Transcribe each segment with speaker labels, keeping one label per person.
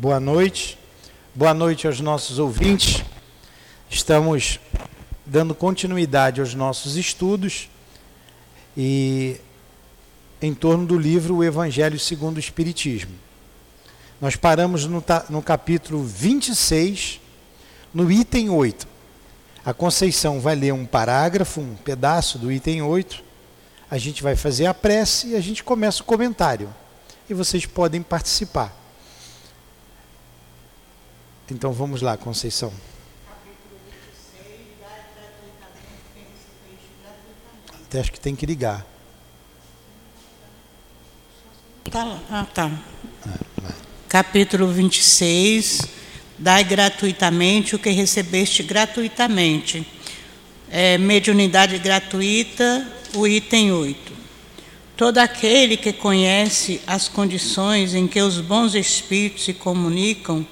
Speaker 1: Boa noite. Boa noite aos nossos ouvintes. Estamos dando continuidade aos nossos estudos e em torno do livro O Evangelho segundo o Espiritismo. Nós paramos no, no capítulo 26, no item 8. A Conceição vai ler um parágrafo, um pedaço do item 8. A gente vai fazer a prece e a gente começa o comentário. E vocês podem participar. Então vamos lá, Conceição. Até acho que tem que ligar.
Speaker 2: Tá Ah, tá. Ah, Capítulo 26. Dai gratuitamente o que recebeste gratuitamente. É, mediunidade gratuita, o item 8. Todo aquele que conhece as condições em que os bons espíritos se comunicam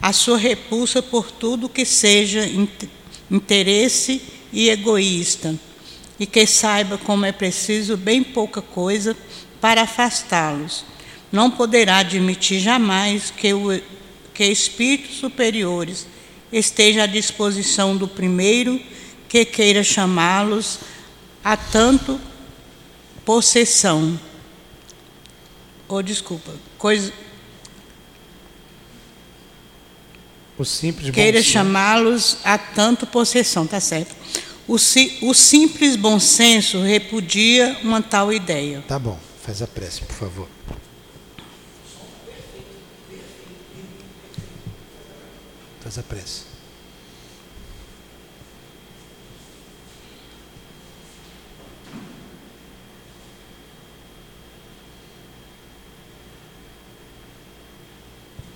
Speaker 2: a sua repulsa por tudo que seja interesse e egoísta, e que saiba como é preciso bem pouca coisa para afastá-los. Não poderá admitir jamais que, o, que espíritos superiores estejam à disposição do primeiro que queira chamá-los a tanto possessão. Ou oh, desculpa, coisa
Speaker 1: O simples
Speaker 2: Queira chamá-los a tanto possessão, tá certo. O, o simples bom senso repudia uma tal ideia.
Speaker 1: Tá bom, faz a prece, por favor. Faz a prece.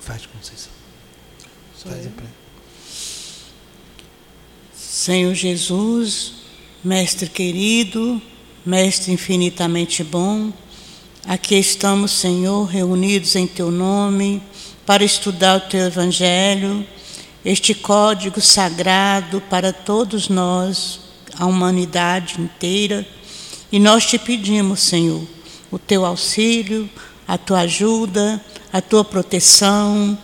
Speaker 1: Faz, Conceição.
Speaker 2: Senhor Jesus, Mestre querido, Mestre infinitamente bom, aqui estamos, Senhor, reunidos em Teu nome para estudar o Teu Evangelho, este código sagrado para todos nós, a humanidade inteira, e nós te pedimos, Senhor, o Teu auxílio, a Tua ajuda, a Tua proteção,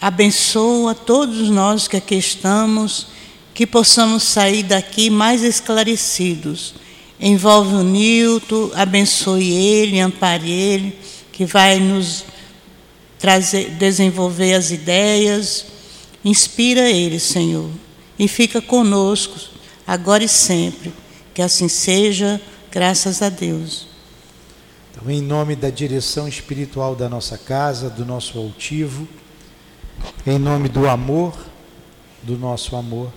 Speaker 2: Abençoa todos nós que aqui estamos, que possamos sair daqui mais esclarecidos. Envolve o Nilton, abençoe ele, ampare ele, que vai nos trazer, desenvolver as ideias. Inspira ele, Senhor, e fica conosco, agora e sempre. Que assim seja, graças a Deus.
Speaker 1: Então, em nome da direção espiritual da nossa casa, do nosso altivo, em nome do amor, do nosso amor,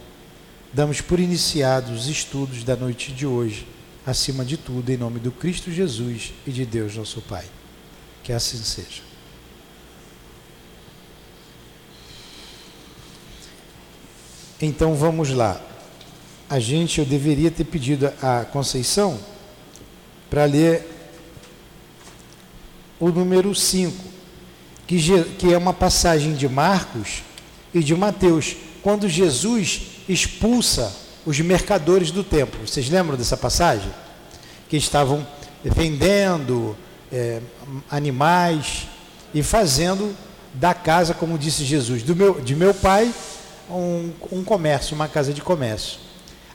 Speaker 1: damos por iniciados os estudos da noite de hoje, acima de tudo, em nome do Cristo Jesus e de Deus, nosso Pai. Que assim seja. Então vamos lá. A gente, eu deveria ter pedido a Conceição para ler o número 5 que, que é uma passagem de Marcos e de Mateus, quando Jesus expulsa os mercadores do templo. Vocês lembram dessa passagem? Que estavam vendendo é, animais e fazendo da casa, como disse Jesus, do meu, de meu pai, um, um comércio, uma casa de comércio.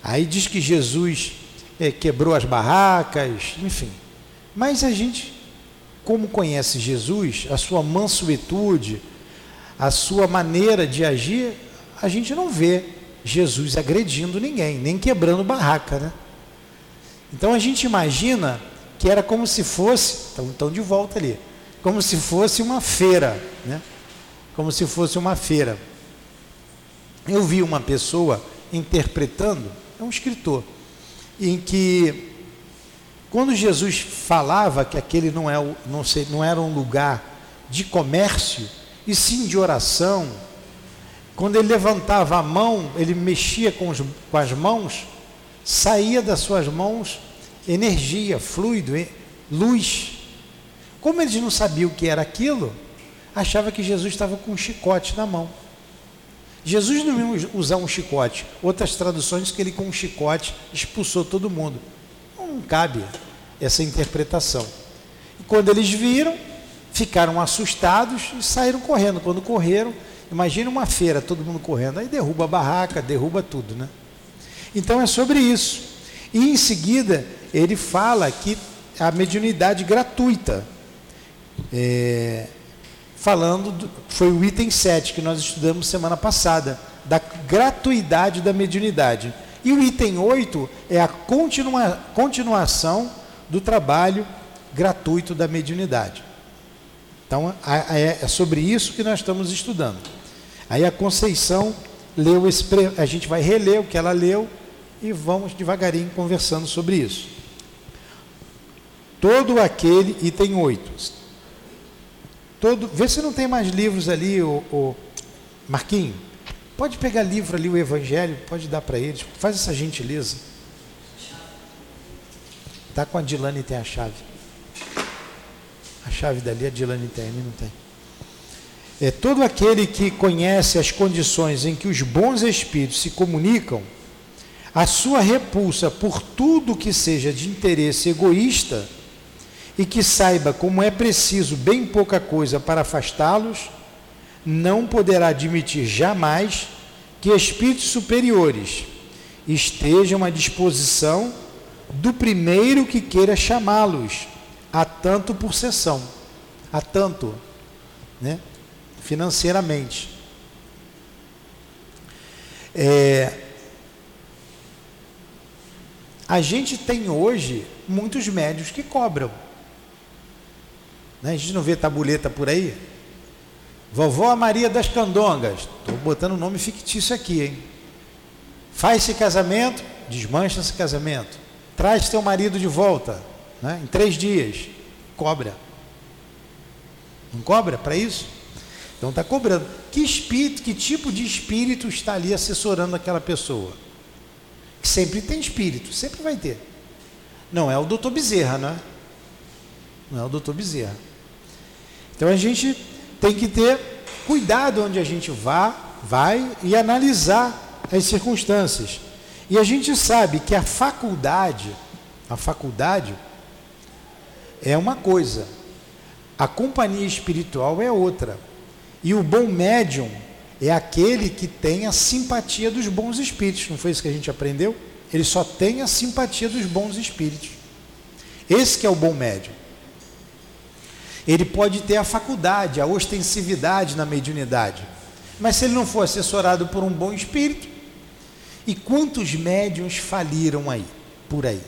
Speaker 1: Aí diz que Jesus é, quebrou as barracas, enfim. Mas a gente como conhece Jesus, a sua mansuetude, a sua maneira de agir, a gente não vê Jesus agredindo ninguém, nem quebrando barraca, né? Então a gente imagina que era como se fosse, então, então de volta ali, como se fosse uma feira, né? Como se fosse uma feira. Eu vi uma pessoa interpretando, é um escritor, em que quando Jesus falava que aquele não, é, não, sei, não era um lugar de comércio, e sim de oração, quando ele levantava a mão, ele mexia com, os, com as mãos, saía das suas mãos energia, fluido, luz. Como eles não sabiam o que era aquilo, achava que Jesus estava com um chicote na mão. Jesus não ia usar um chicote. Outras traduções que ele com um chicote expulsou todo mundo. Não cabe essa interpretação. E quando eles viram, ficaram assustados e saíram correndo. Quando correram, imagine uma feira, todo mundo correndo, aí derruba a barraca, derruba tudo, né? Então é sobre isso. E em seguida, ele fala que a mediunidade gratuita. É, falando, do, foi o item 7 que nós estudamos semana passada, da gratuidade da mediunidade. E o item 8 é a continua, continuação do trabalho gratuito da mediunidade. Então é, é sobre isso que nós estamos estudando. Aí a Conceição leu esse, a gente vai reler o que ela leu e vamos devagarinho conversando sobre isso. Todo aquele, item 8. Todo, vê se não tem mais livros ali, o, o Marquinho. Pode pegar livro ali, o Evangelho, pode dar para eles. Faz essa gentileza. Tá com a Dilane tem a chave. A chave dali, a Dilane tem, ali não tem. É todo aquele que conhece as condições em que os bons espíritos se comunicam, a sua repulsa por tudo que seja de interesse egoísta e que saiba como é preciso bem pouca coisa para afastá-los, não poderá admitir jamais que espíritos superiores estejam à disposição do primeiro que queira chamá-los, a tanto por sessão, a tanto, né, financeiramente. É, a gente tem hoje muitos médios que cobram. Né? A gente não vê tabuleta por aí? Vovó Maria das Candongas. Estou botando o nome fictício aqui, hein? Faz esse casamento, desmancha esse casamento. Traz teu marido de volta, né? em três dias. Cobra. Não cobra para isso? Então está cobrando. Que espírito, que tipo de espírito está ali assessorando aquela pessoa? Que sempre tem espírito, sempre vai ter. Não é o doutor Bezerra, não é? Não é o doutor Bezerra. Então a gente tem que ter cuidado onde a gente vá, vai e analisar as circunstâncias. E a gente sabe que a faculdade, a faculdade é uma coisa, a companhia espiritual é outra. E o bom médium é aquele que tem a simpatia dos bons espíritos. Não foi isso que a gente aprendeu? Ele só tem a simpatia dos bons espíritos. Esse que é o bom médium. Ele pode ter a faculdade, a ostensividade na mediunidade. Mas se ele não for assessorado por um bom espírito, e quantos médiums faliram aí, por aí?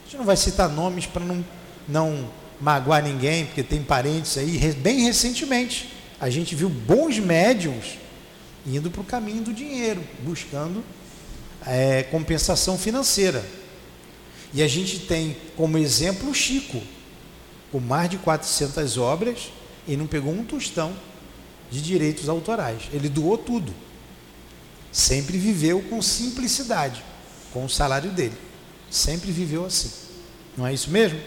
Speaker 1: A gente não vai citar nomes para não, não magoar ninguém, porque tem parentes aí, bem recentemente. A gente viu bons médiums indo para o caminho do dinheiro, buscando é, compensação financeira. E a gente tem como exemplo o Chico, com mais de 400 obras e não pegou um tostão de direitos autorais. Ele doou tudo. Sempre viveu com simplicidade, com o salário dele. Sempre viveu assim. Não é isso mesmo?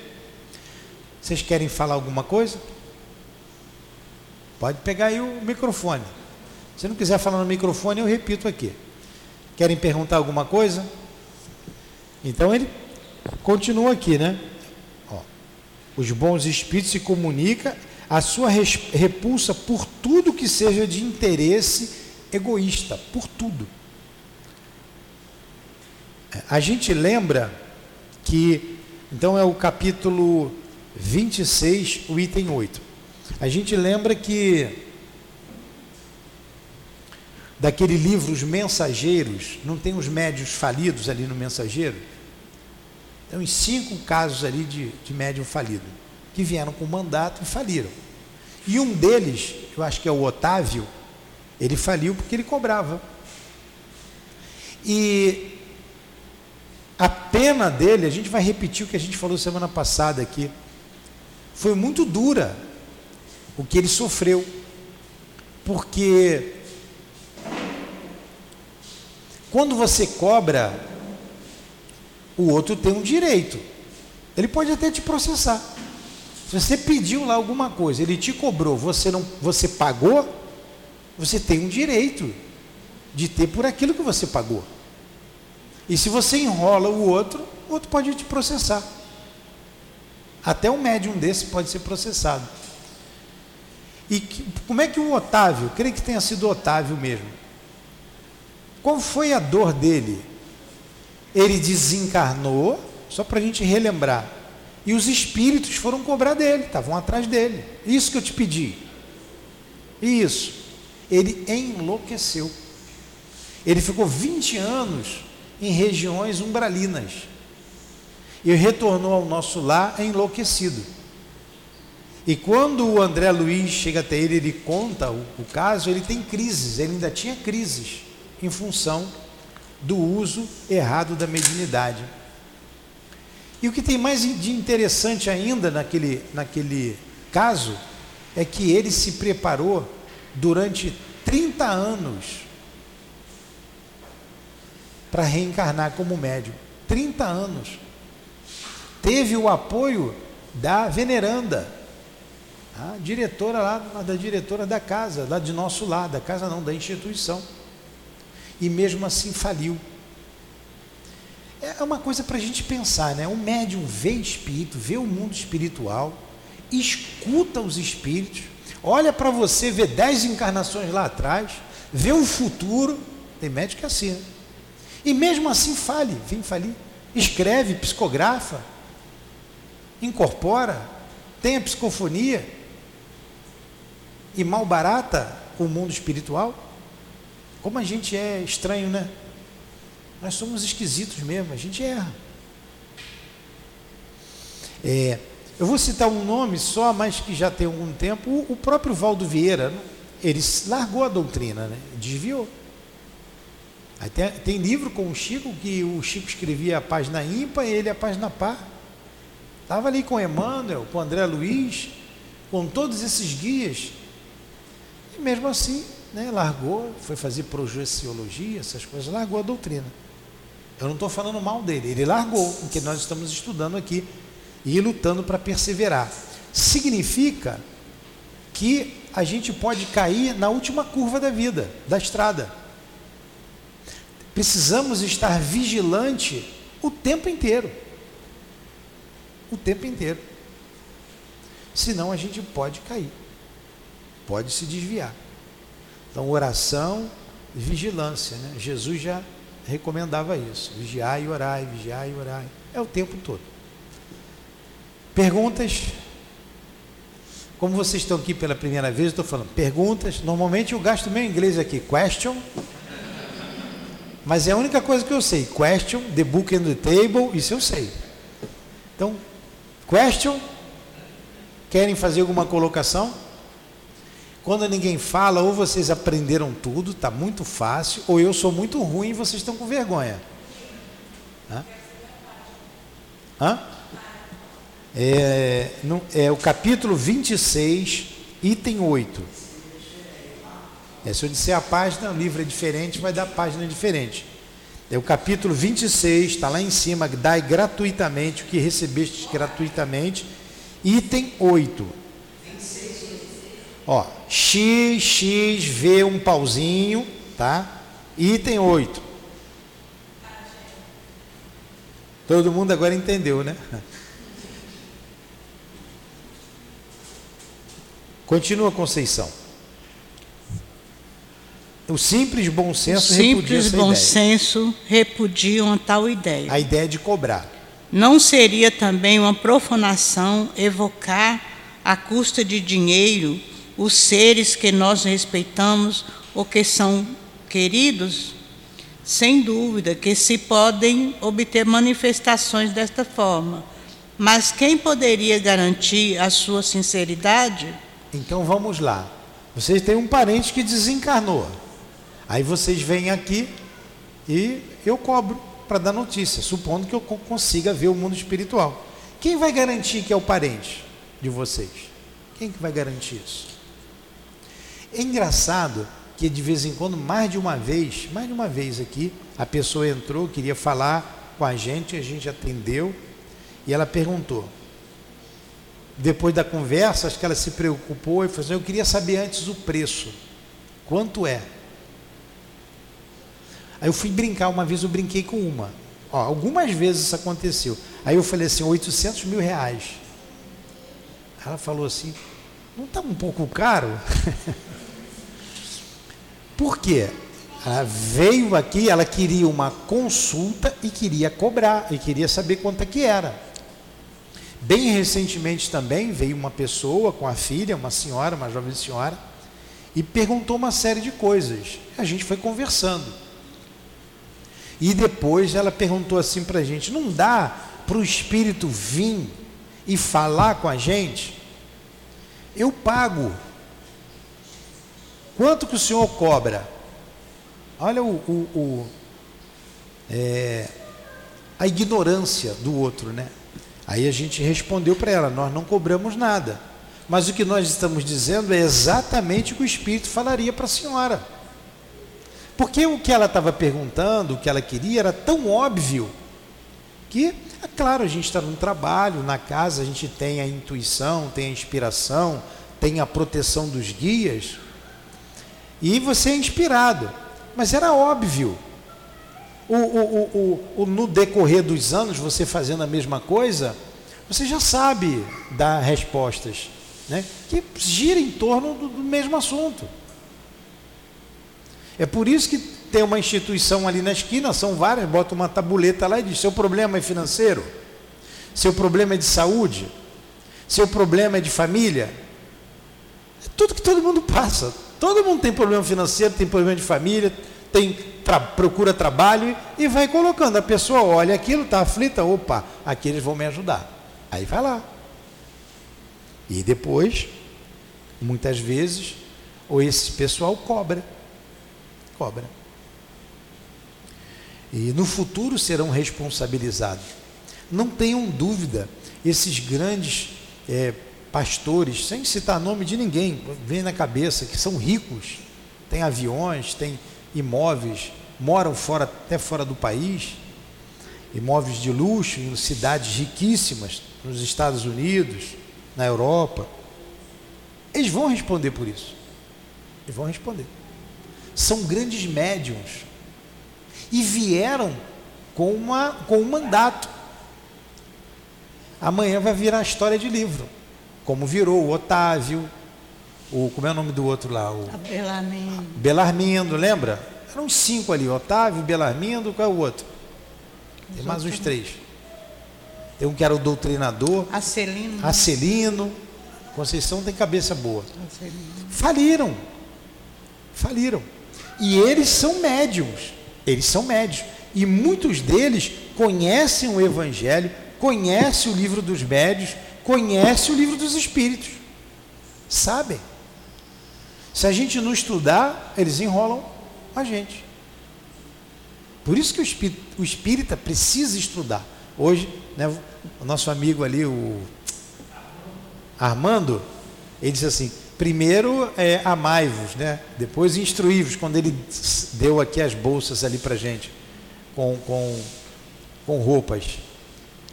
Speaker 1: Vocês querem falar alguma coisa? Pode pegar aí o microfone. Se não quiser falar no microfone, eu repito aqui. Querem perguntar alguma coisa? Então ele continua aqui, né? Os bons espíritos se comunicam a sua repulsa por tudo que seja de interesse egoísta, por tudo. A gente lembra que, então é o capítulo 26, o item 8. A gente lembra que daquele livro Os Mensageiros, não tem os médios falidos ali no mensageiro? Tem uns cinco casos ali de, de médium falido, que vieram com mandato e faliram. E um deles, eu acho que é o Otávio, ele faliu porque ele cobrava. E a pena dele, a gente vai repetir o que a gente falou semana passada aqui, foi muito dura o que ele sofreu, porque quando você cobra o outro tem um direito. Ele pode até te processar. Se você pediu lá alguma coisa, ele te cobrou, você não, você pagou, você tem um direito de ter por aquilo que você pagou. E se você enrola o outro, o outro pode te processar. Até um médium desse pode ser processado. E que, como é que o Otávio, creio que tenha sido Otávio mesmo, qual foi a dor dele? Ele desencarnou, só para a gente relembrar, e os espíritos foram cobrar dele, estavam atrás dele. Isso que eu te pedi. Isso. Ele enlouqueceu. Ele ficou 20 anos em regiões umbralinas e retornou ao nosso lar enlouquecido. E quando o André Luiz chega até ele, ele conta o, o caso, ele tem crises, ele ainda tinha crises em função do uso errado da mediunidade. E o que tem mais de interessante ainda naquele, naquele caso é que ele se preparou durante 30 anos para reencarnar como médium. 30 anos. Teve o apoio da veneranda, a diretora lá, da diretora da casa, lá de nosso lado, da casa não, da instituição. E mesmo assim faliu. É uma coisa para a gente pensar, né? O médium vê espírito, vê o mundo espiritual, escuta os espíritos, olha para você, vê dez encarnações lá atrás, vê o futuro. Tem médico que é assim, né? E mesmo assim fale, vem falir. Escreve, psicografa, incorpora, tem a psicofonia e mal barata o mundo espiritual? Como a gente é estranho, né? Nós somos esquisitos mesmo, a gente erra. É, eu vou citar um nome só, mas que já tem algum tempo, o, o próprio Valdo Vieira, né? ele largou a doutrina, né? desviou. Tem, tem, livro com o Chico, que o Chico escrevia a página ímpar e ele a página par. Estava ali com Emmanuel, com André Luiz, com todos esses guias. E mesmo assim, né, largou, foi fazer projeciologia, essas coisas, largou a doutrina. Eu não estou falando mal dele, ele largou o que nós estamos estudando aqui e lutando para perseverar. Significa que a gente pode cair na última curva da vida, da estrada. Precisamos estar vigilante o tempo inteiro. O tempo inteiro. Senão a gente pode cair pode se desviar. Então, oração e vigilância. Né? Jesus já recomendava isso. Vigiai e orai, vigiai e orai. É o tempo todo. Perguntas? Como vocês estão aqui pela primeira vez, eu estou falando perguntas. Normalmente eu gasto meu inglês aqui, question. Mas é a única coisa que eu sei. Question, the book and the table, isso eu sei. Então, question. Querem fazer alguma colocação? Quando ninguém fala, ou vocês aprenderam tudo, está muito fácil, ou eu sou muito ruim e vocês estão com vergonha. Hã? Hã? É, no, é o capítulo 26, item 8. É, se eu disser a página, o livro é diferente, vai dar página diferente. É o capítulo 26, está lá em cima, dai gratuitamente o que recebeste gratuitamente, item 8. Ó, X, X, V, um pauzinho, tá? Item 8. Todo mundo agora entendeu, né? Continua Conceição. O simples bom senso
Speaker 2: o simples bom ideia. senso repudiam a tal ideia.
Speaker 1: A ideia de cobrar.
Speaker 2: Não seria também uma profanação evocar a custa de dinheiro os seres que nós respeitamos ou que são queridos, sem dúvida que se podem obter manifestações desta forma. Mas quem poderia garantir a sua sinceridade?
Speaker 1: Então vamos lá. Vocês têm um parente que desencarnou. Aí vocês vêm aqui e eu cobro para dar notícia, supondo que eu consiga ver o mundo espiritual. Quem vai garantir que é o parente de vocês? Quem que vai garantir isso? É engraçado que de vez em quando, mais de uma vez, mais de uma vez aqui, a pessoa entrou, queria falar com a gente, a gente atendeu e ela perguntou. Depois da conversa, acho que ela se preocupou e falou assim, eu queria saber antes o preço. Quanto é? Aí eu fui brincar, uma vez eu brinquei com uma. Ó, algumas vezes isso aconteceu. Aí eu falei assim, 800 mil reais. Ela falou assim: não está um pouco caro? Por quê? Ela veio aqui, ela queria uma consulta e queria cobrar, e queria saber quanto é que era. Bem recentemente também veio uma pessoa com a filha, uma senhora, uma jovem senhora, e perguntou uma série de coisas. A gente foi conversando. E depois ela perguntou assim para a gente: não dá para o Espírito vir e falar com a gente? Eu pago. Quanto que o senhor cobra? Olha o, o, o é, a ignorância do outro, né? Aí a gente respondeu para ela: nós não cobramos nada. Mas o que nós estamos dizendo é exatamente o que o Espírito falaria para a senhora. Porque o que ela estava perguntando, o que ela queria, era tão óbvio que, é claro, a gente está num trabalho, na casa a gente tem a intuição, tem a inspiração, tem a proteção dos guias, e você é inspirado. Mas era óbvio. O, o, o, no decorrer dos anos, você fazendo a mesma coisa, você já sabe dar respostas né, que gira em torno do, do mesmo assunto. É por isso que tem uma instituição ali na esquina, são várias, bota uma tabuleta lá e diz: seu problema é financeiro, seu problema é de saúde, seu problema é de família. É tudo que todo mundo passa. Todo mundo tem problema financeiro, tem problema de família, tem tra procura trabalho e vai colocando. A pessoa olha aquilo, está aflita, opa, aqui eles vão me ajudar. Aí vai lá. E depois, muitas vezes, ou esse pessoal cobra cobra. E no futuro serão responsabilizados. Não tenham dúvida, esses grandes é, pastores, sem citar nome de ninguém, vem na cabeça que são ricos, têm aviões, têm imóveis, moram fora, até fora do país, imóveis de luxo em cidades riquíssimas, nos Estados Unidos, na Europa. Eles vão responder por isso. Eles vão responder são grandes médiums e vieram com, uma, com um mandato. Amanhã vai virar história de livro, como virou o Otávio, o, como é o nome do outro lá? O
Speaker 2: Belarmindo.
Speaker 1: Belarmindo, lembra? Eram uns cinco ali, Otávio, Belarmindo, qual é o outro? Tem mais uns três. Tem um que era o doutrinador.
Speaker 2: Acelino.
Speaker 1: Acelino. Conceição tem cabeça boa. Acelino. Faliram. Faliram. E eles são médiums. Eles são médios. E muitos deles conhecem o Evangelho, conhecem o livro dos médios, conhecem o livro dos espíritos. Sabem. Se a gente não estudar, eles enrolam a gente. Por isso que o espírita, o espírita precisa estudar. Hoje, né, o nosso amigo ali, o Armando, ele disse assim: Primeiro é amai-vos, né? Depois instruí-vos, quando ele deu aqui as bolsas ali para gente, com, com, com roupas.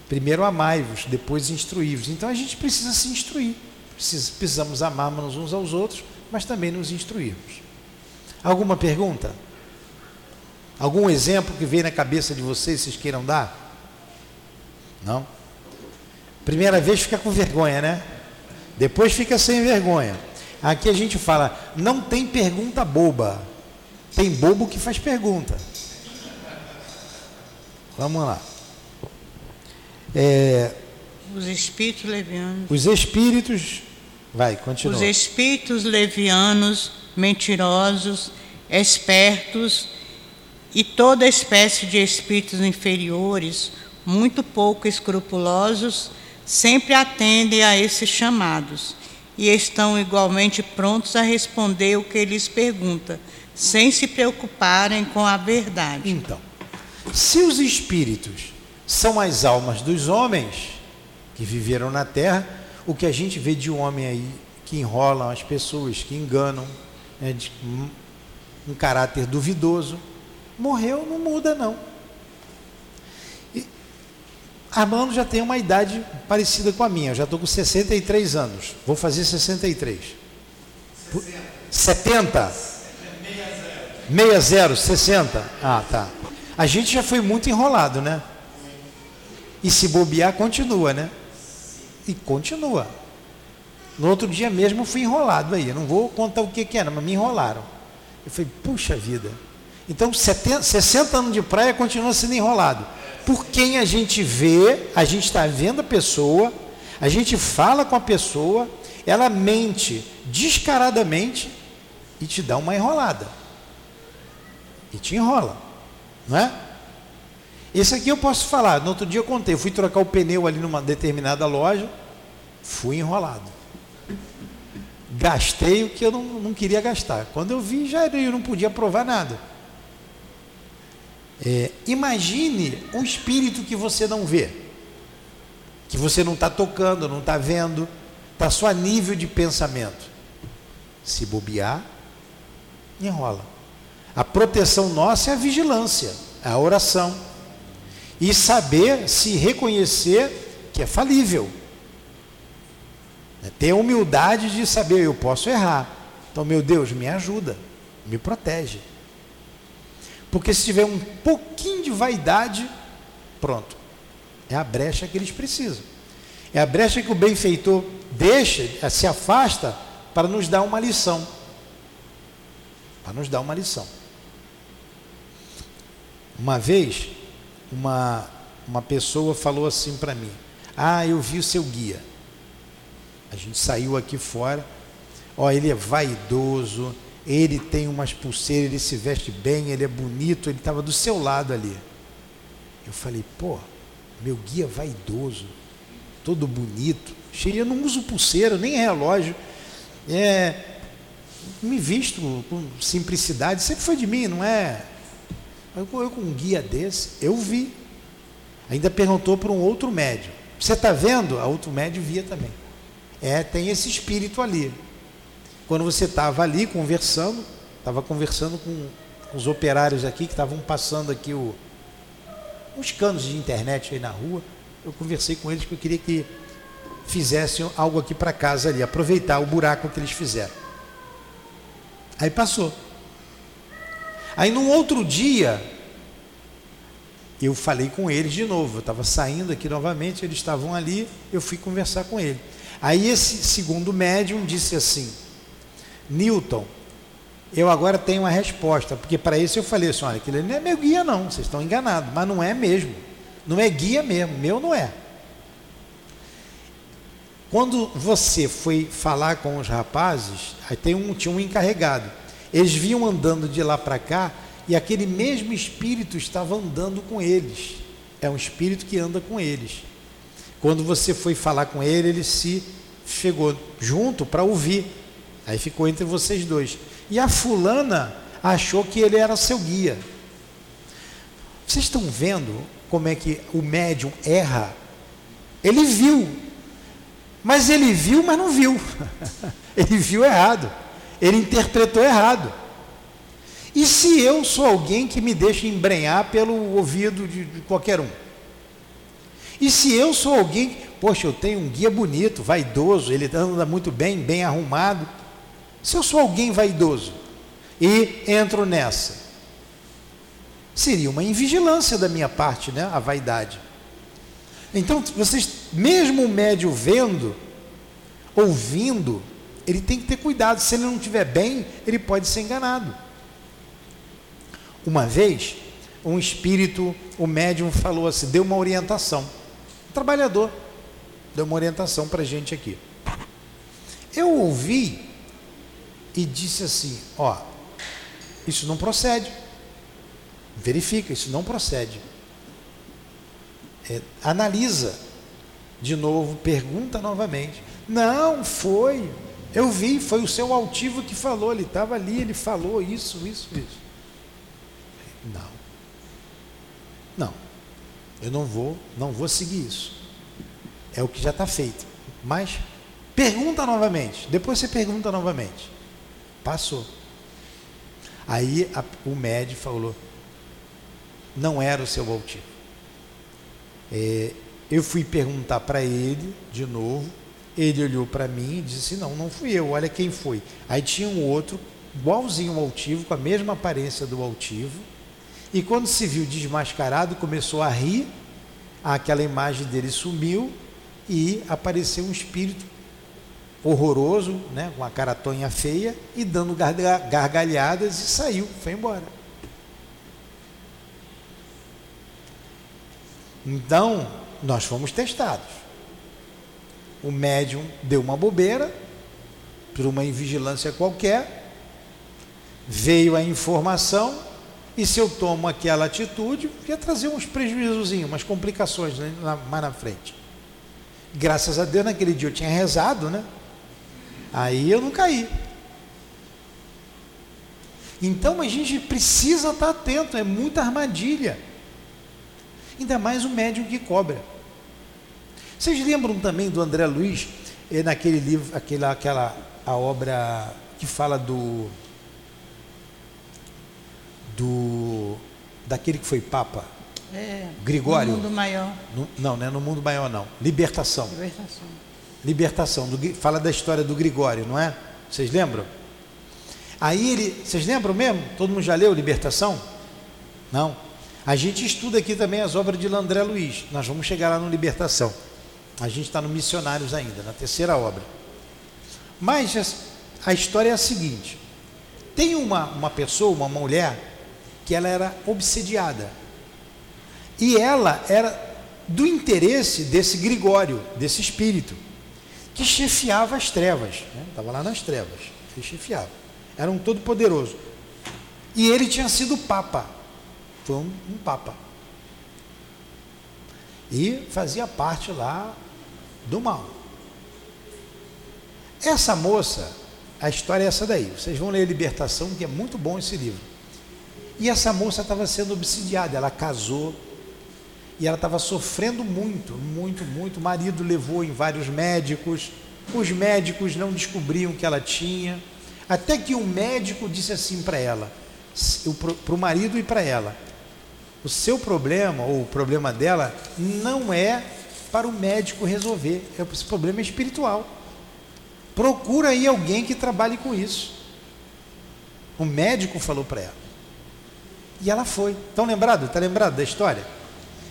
Speaker 1: Primeiro amai-vos, depois instruí-vos. Então a gente precisa se instruir. precisamos amar-nos uns aos outros, mas também nos instruirmos. Alguma pergunta? Algum exemplo que veio na cabeça de vocês, vocês queiram dar? Não? Primeira vez fica com vergonha, né? Depois fica sem vergonha. Aqui a gente fala, não tem pergunta boba. Tem bobo que faz pergunta. Vamos lá.
Speaker 2: É, os espíritos levianos.
Speaker 1: Os espíritos. Vai, continua.
Speaker 2: Os espíritos levianos, mentirosos, espertos e toda espécie de espíritos inferiores, muito pouco escrupulosos, sempre atendem a esses chamados e estão igualmente prontos a responder o que lhes pergunta, sem se preocuparem com a verdade.
Speaker 1: Então, se os espíritos são as almas dos homens que viveram na terra, o que a gente vê de homem aí que enrolam as pessoas, que enganam, né, de um caráter duvidoso, morreu, não muda não. Armando já tem uma idade parecida com a minha, eu já estou com 63 anos, vou fazer 63. 70? 60, 60. Ah, tá. A gente já foi muito enrolado, né? E se bobear, continua, né? E continua. No outro dia mesmo fui enrolado aí. Eu não vou contar o que, que era, mas me enrolaram. Eu falei, puxa vida. Então 70, 60 anos de praia continua sendo enrolado. Por quem a gente vê, a gente está vendo a pessoa, a gente fala com a pessoa, ela mente descaradamente e te dá uma enrolada. E te enrola, não é? Esse aqui eu posso falar. No outro dia eu contei, eu fui trocar o pneu ali numa determinada loja, fui enrolado. Gastei o que eu não, não queria gastar. Quando eu vi, já eu não podia provar nada. É, imagine um espírito que você não vê, que você não está tocando, não está vendo, está só a nível de pensamento. Se bobear, enrola. A proteção nossa é a vigilância, é a oração. E saber se reconhecer que é falível. Ter a humildade de saber, eu posso errar. Então, meu Deus, me ajuda, me protege. Porque se tiver um pouquinho de vaidade, pronto. É a brecha que eles precisam. É a brecha que o benfeitor deixa, se afasta para nos dar uma lição. Para nos dar uma lição. Uma vez, uma, uma pessoa falou assim para mim: Ah, eu vi o seu guia. A gente saiu aqui fora. Ó, ele é vaidoso, ele tem umas pulseiras, ele se veste bem, ele é bonito, ele estava do seu lado ali. Eu falei, pô, meu guia vaidoso, todo bonito. Eu não uso pulseira, nem relógio. É, me visto com simplicidade, sempre foi de mim, não é? Eu, eu com um guia desse, eu vi. Ainda perguntou para um outro médium. Você está vendo? A outro médium via também. É, tem esse espírito ali. Quando você estava ali conversando, estava conversando com, com, os operários aqui que estavam passando aqui o, uns canos de internet aí na rua. Eu conversei com eles que eu queria que fizessem algo aqui para casa ali, aproveitar o buraco que eles fizeram. Aí passou. Aí num outro dia, eu falei com eles de novo. Eu estava saindo aqui novamente, eles estavam ali, eu fui conversar com ele. Aí esse segundo médium disse assim: Newton, eu agora tenho uma resposta, porque para isso eu falei assim: olha, aquilo não é meu guia, não, vocês estão enganados, mas não é mesmo, não é guia mesmo, meu não é. Quando você foi falar com os rapazes, aí tem um, tinha um encarregado, eles vinham andando de lá para cá e aquele mesmo espírito estava andando com eles. É um espírito que anda com eles. Quando você foi falar com ele, ele se chegou junto para ouvir. Aí ficou entre vocês dois. E a fulana achou que ele era seu guia. Vocês estão vendo como é que o médium erra? Ele viu, mas ele viu, mas não viu. ele viu errado. Ele interpretou errado. E se eu sou alguém que me deixa embrenhar pelo ouvido de, de qualquer um? E se eu sou alguém, poxa, eu tenho um guia bonito, vaidoso, ele anda muito bem, bem arrumado. Se eu sou alguém vaidoso e entro nessa, seria uma invigilância da minha parte, né? A vaidade. Então, vocês, mesmo o médio vendo, ouvindo, ele tem que ter cuidado. Se ele não estiver bem, ele pode ser enganado. Uma vez, um espírito, o médium falou assim, deu uma orientação trabalhador. Deu uma orientação para a gente aqui. Eu ouvi e disse assim: ó, isso não procede. Verifica, isso não procede. É, analisa de novo, pergunta novamente. Não, foi. Eu vi, foi o seu altivo que falou, ele estava ali, ele falou isso, isso, isso. Não. Não. Eu não vou, não vou seguir isso. É o que já está feito. Mas pergunta novamente. Depois você pergunta novamente. Passou. Aí a, o médico falou: não era o seu altivo. É, eu fui perguntar para ele de novo. Ele olhou para mim e disse: Não, não fui eu, olha quem foi. Aí tinha um outro, igualzinho ao altivo, com a mesma aparência do altivo, e quando se viu desmascarado, começou a rir, aquela imagem dele sumiu e apareceu um espírito horroroso, né, com a cara tonha feia, e dando gargalhadas e saiu, foi embora. Então, nós fomos testados. O médium deu uma bobeira, por uma invigilância qualquer, veio a informação, e se eu tomo aquela atitude, ia trazer uns prejuízos, umas complicações né, mais na frente. Graças a Deus, naquele dia eu tinha rezado, né? Aí eu não caí. Então a gente precisa estar atento, é muita armadilha. Ainda mais o médium que cobra. Vocês lembram também do André Luiz, eh, naquele livro, aquela, aquela a obra que fala do do daquele que foi papa?
Speaker 2: É,
Speaker 1: Gregório.
Speaker 2: No mundo maior.
Speaker 1: No, não, não é no mundo maior não. Libertação.
Speaker 2: Libertação.
Speaker 1: Libertação. Do, fala da história do Gregório, não é? Vocês lembram? Aí ele, vocês lembram mesmo? Todo mundo já leu Libertação? Não. A gente estuda aqui também as obras de Landré Luiz. Nós vamos chegar lá no Libertação. A gente está no Missionários ainda, na terceira obra. Mas a história é a seguinte: tem uma, uma pessoa, uma mulher, que ela era obsediada. E ela era do interesse desse Gregório, desse espírito, que chefiava as trevas. Estava né? lá nas trevas, ele chefiava. Era um todo-poderoso. E ele tinha sido papa. Foi um, um papa. E fazia parte lá do mal. Essa moça, a história é essa daí. Vocês vão ler Libertação, que é muito bom esse livro. E essa moça estava sendo obsidiada, ela casou e ela estava sofrendo muito, muito, muito. O marido levou em vários médicos, os médicos não descobriam que ela tinha, até que um médico disse assim para ela, para o marido e para ela: o seu problema ou o problema dela não é para o médico resolver, esse problema é espiritual. Procura aí alguém que trabalhe com isso. O médico falou para ela. E ela foi. Estão lembrados? Está lembrado da história?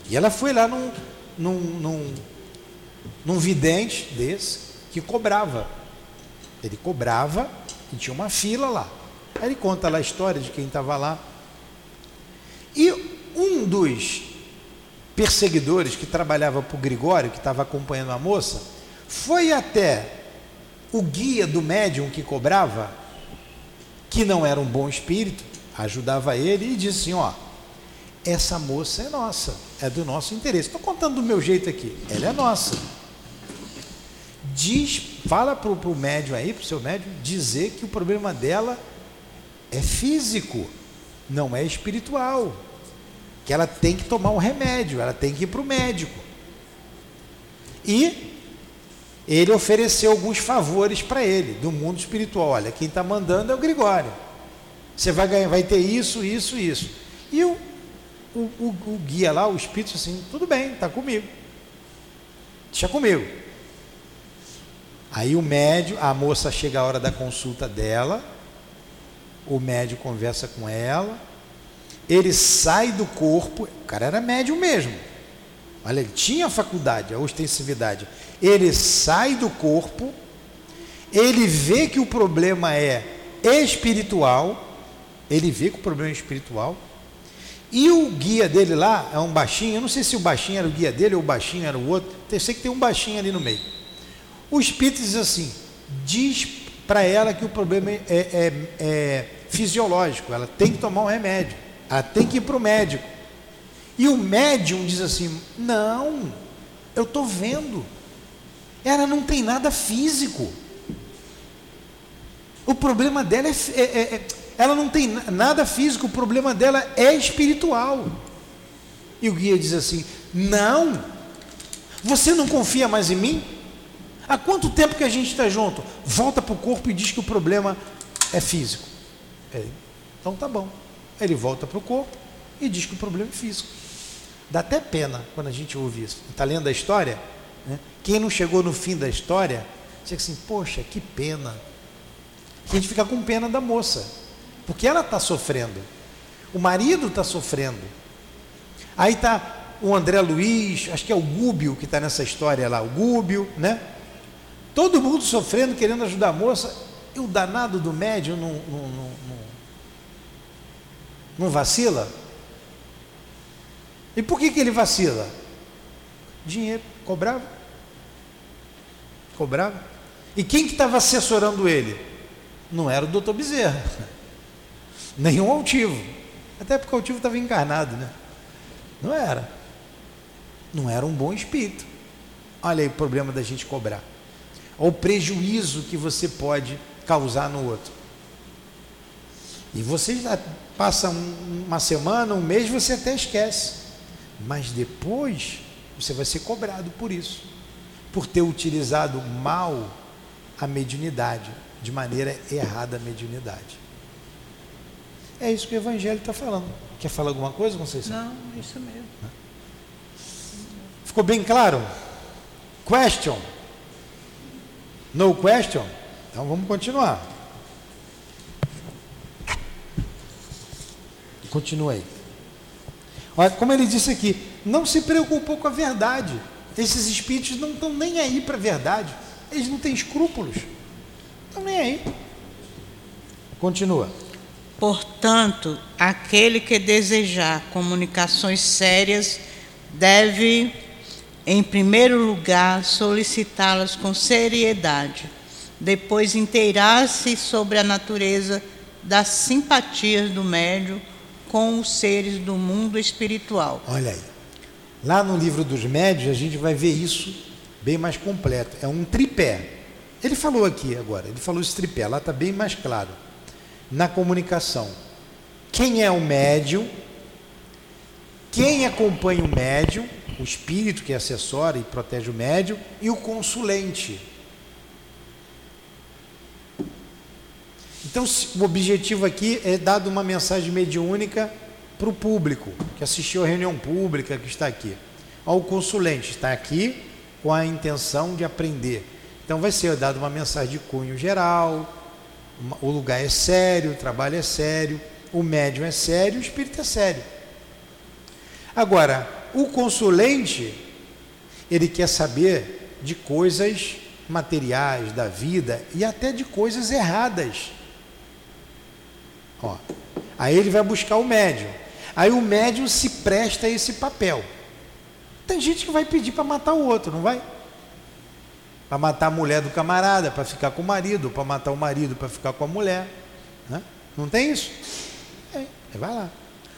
Speaker 1: E ela foi lá num, num, num, num vidente desse que cobrava. Ele cobrava e tinha uma fila lá. Aí ele conta lá a história de quem estava lá. E um dos perseguidores que trabalhava para o Gregório, que estava acompanhando a moça, foi até o guia do médium que cobrava, que não era um bom espírito, ajudava ele e disse assim: Ó, essa moça é nossa, é do nosso interesse. Estou contando do meu jeito aqui, ela é nossa. Diz, fala para o médium aí, para o seu médium, dizer que o problema dela é físico, não é espiritual que ela tem que tomar um remédio, ela tem que ir para o médico. E ele ofereceu alguns favores para ele, do mundo espiritual. Olha, quem está mandando é o Gregório. Você vai, ganhar, vai ter isso, isso, isso. E o, o, o, o guia lá, o espírito, assim, tudo bem, está comigo. Deixa comigo. Aí o médio, a moça chega a hora da consulta dela, o médio conversa com ela, ele sai do corpo, o cara era médium mesmo. Olha, ele tinha a faculdade, a ostensividade. Ele sai do corpo, ele vê que o problema é espiritual, ele vê que o problema é espiritual, e o guia dele lá é um baixinho, eu não sei se o baixinho era o guia dele ou o baixinho era o outro, eu sei que tem um baixinho ali no meio. O espírito diz assim: diz para ela que o problema é, é, é fisiológico, ela tem que tomar um remédio. Ela tem que ir para o médico. E o médium diz assim: Não, eu estou vendo. Ela não tem nada físico. O problema dela é, é, é, é ela não tem nada físico, o problema dela é espiritual. E o guia diz assim: Não, você não confia mais em mim? Há quanto tempo que a gente está junto? Volta para o corpo e diz que o problema é físico. É, então tá bom. Ele volta para o corpo e diz que o problema é físico. Dá até pena quando a gente ouve isso. Está lendo a história? Né? Quem não chegou no fim da história, diz assim, poxa, que pena. A gente fica com pena da moça, porque ela está sofrendo. O marido está sofrendo. Aí está o André Luiz, acho que é o Gúbio que está nessa história lá, o Gúbio, né? Todo mundo sofrendo, querendo ajudar a moça, e o danado do médium não, não, não, não vacila? E por que, que ele vacila? Dinheiro, cobrava. Cobrava. E quem que estava assessorando ele? Não era o doutor Bezerra, nenhum altivo. Até porque o altivo estava encarnado, né? Não era. Não era um bom espírito. Olha aí o problema da gente cobrar. O prejuízo que você pode causar no outro. E você já passa uma semana, um mês, você até esquece. Mas depois você vai ser cobrado por isso, por ter utilizado mal a mediunidade, de maneira errada a mediunidade. É isso que o Evangelho está falando. Quer falar alguma coisa, Conceição?
Speaker 2: Não, isso mesmo.
Speaker 1: Ficou bem claro? Question? No question? Então vamos continuar. Continua aí. Olha, como ele disse aqui, não se preocupou com a verdade. Esses espíritos não estão nem aí para a verdade. Eles não têm escrúpulos. Estão nem aí. Continua.
Speaker 2: Portanto, aquele que desejar comunicações sérias deve, em primeiro lugar, solicitá-las com seriedade, depois inteirar-se sobre a natureza das simpatias do médium com os seres do mundo espiritual.
Speaker 1: Olha aí. Lá no livro dos médios a gente vai ver isso bem mais completo. É um tripé. Ele falou aqui agora, ele falou esse tripé, lá está bem mais claro. Na comunicação. Quem é o médium? Quem acompanha o médium? O espírito que assessora e protege o médium e o consulente. Então, o objetivo aqui é dar uma mensagem mediúnica para o público que assistiu a reunião pública, que está aqui. Ao consulente está aqui com a intenção de aprender. Então, vai ser dada uma mensagem de cunho geral. O lugar é sério, o trabalho é sério, o médium é sério, o espírito é sério. Agora, o consulente, ele quer saber de coisas materiais da vida e até de coisas erradas Ó. Aí ele vai buscar o médium. Aí o médium se presta a esse papel. Tem gente que vai pedir para matar o outro, não vai? Para matar a mulher do camarada, para ficar com o marido, para matar o marido, para ficar com a mulher. Né? Não tem isso? É, vai lá.